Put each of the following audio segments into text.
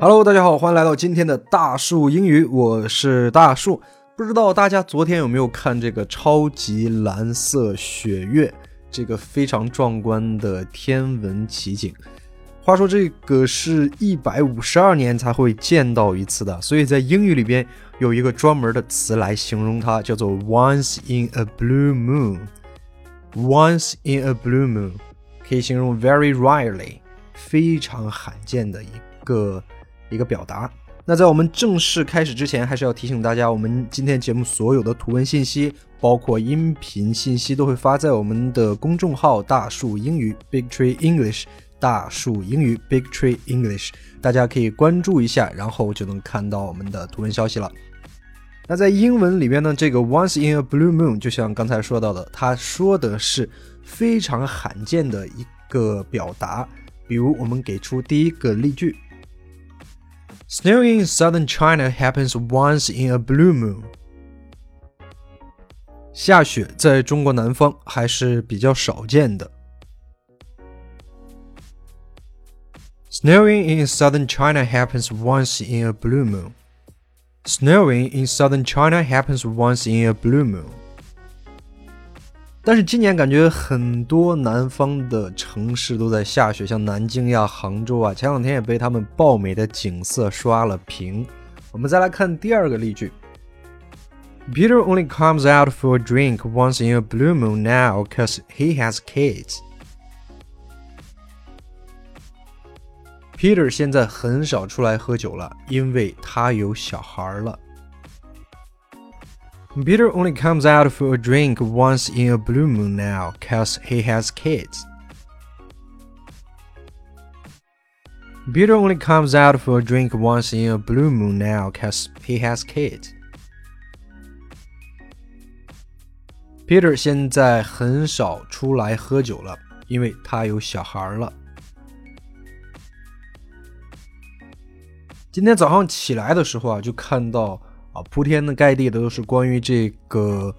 Hello，大家好，欢迎来到今天的大树英语，我是大树。不知道大家昨天有没有看这个超级蓝色雪月，这个非常壮观的天文奇景。话说这个是一百五十二年才会见到一次的，所以在英语里边有一个专门的词来形容它，叫做 once in a blue moon。once in a blue moon 可以形容 very rarely，非常罕见的一个。一个表达。那在我们正式开始之前，还是要提醒大家，我们今天节目所有的图文信息，包括音频信息，都会发在我们的公众号“大树英语 ”（Big Tree English）。大树英语 （Big Tree English），大家可以关注一下，然后就能看到我们的图文消息了。那在英文里边呢，这个 “once in a blue moon” 就像刚才说到的，它说的是非常罕见的一个表达。比如，我们给出第一个例句。Snowing in southern China happens once in a blue moon. 下雪在中国南方还是比较少见的。Snowing in southern China happens once in a blue moon. Snowing in southern China happens once in a blue moon. 但是今年感觉很多南方的城市都在下雪，像南京呀、杭州啊，前两天也被他们爆美的景色刷了屏。我们再来看第二个例句：Peter only comes out for a drink once in a blue moon now, cause he has kids. Peter 现在很少出来喝酒了，因为他有小孩了。Peter only comes out for a drink once in a blue moon now, cause he has kids. Peter only comes out for a drink once in a blue moon now, cause he has kids. Peter 现在很少出来喝酒了，因为他有小孩了。 今天早上起来的时候啊，就看到啊铺天的盖地的都是关于这个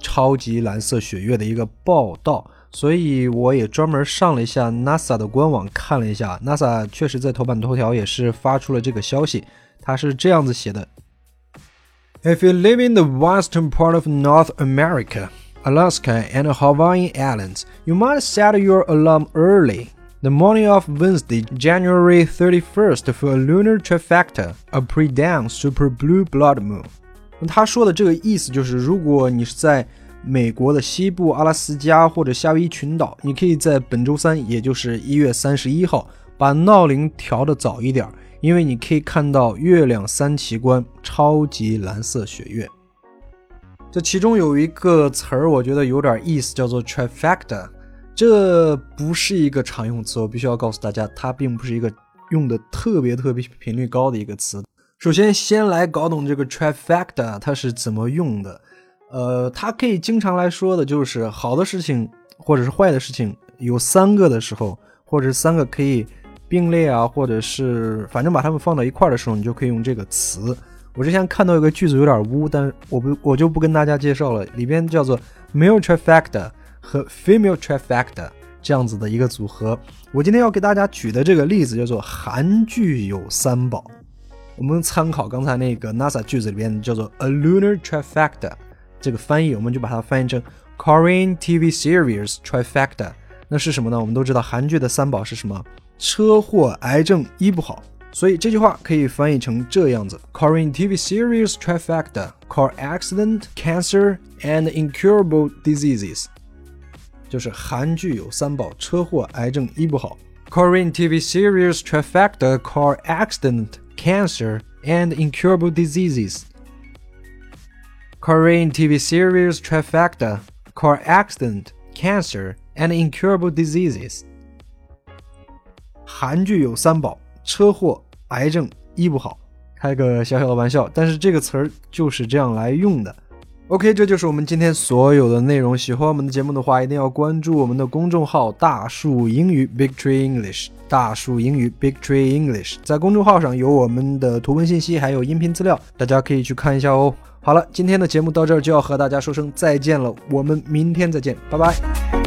超级蓝色血月的一个报道，所以我也专门上了一下 NASA 的官网看了一下，NASA 确实在头版头条也是发出了这个消息，它是这样子写的：If you live in the western part of North America, Alaska and Hawaiian Islands, you might set your alarm early. The morning of Wednesday, January 31st, for a lunar trifecta, a pre-dawn super blue blood moon。他说的这个意思就是，如果你是在美国的西部阿拉斯加或者夏威夷群岛，你可以在本周三，也就是一月三十一号，把闹铃调的早一点，因为你可以看到月亮三奇观超级蓝色雪月。这其中有一个词儿，我觉得有点意思，叫做 trifecta。这不是一个常用词，我必须要告诉大家，它并不是一个用的特别特别频率高的一个词。首先，先来搞懂这个 trifecta 它是怎么用的。呃，它可以经常来说的就是好的事情或者是坏的事情有三个的时候，或者是三个可以并列啊，或者是反正把它们放到一块儿的时候，你就可以用这个词。我之前看到一个句子有点污，但我不我就不跟大家介绍了，里边叫做没有 trifecta。和 female trifecta 这样子的一个组合，我今天要给大家举的这个例子叫做韩剧有三宝。我们参考刚才那个 NASA 句子里边叫做 a lunar trifecta 这个翻译，我们就把它翻译成 Korean TV series trifecta。那是什么呢？我们都知道韩剧的三宝是什么？车祸、癌症医不好，所以这句话可以翻译成这样子：Korean TV series trifecta car accident, cancer, and incurable diseases。就是韩剧有三宝：车祸、癌症医不好。Korean TV series trifecta car accident, cancer, and incurable diseases. Korean TV series trifecta car accident, cancer, and incurable diseases. 韩剧有三宝：车祸、癌症医不好。开个小小的玩笑，但是这个词儿就是这样来用的。 OK，这就是我们今天所有的内容。喜欢我们的节目的话，一定要关注我们的公众号“大树英语 ”（Big Tree English）。大树英语 （Big Tree English） 在公众号上有我们的图文信息，还有音频资料，大家可以去看一下哦。好了，今天的节目到这儿就要和大家说声再见了，我们明天再见，拜拜。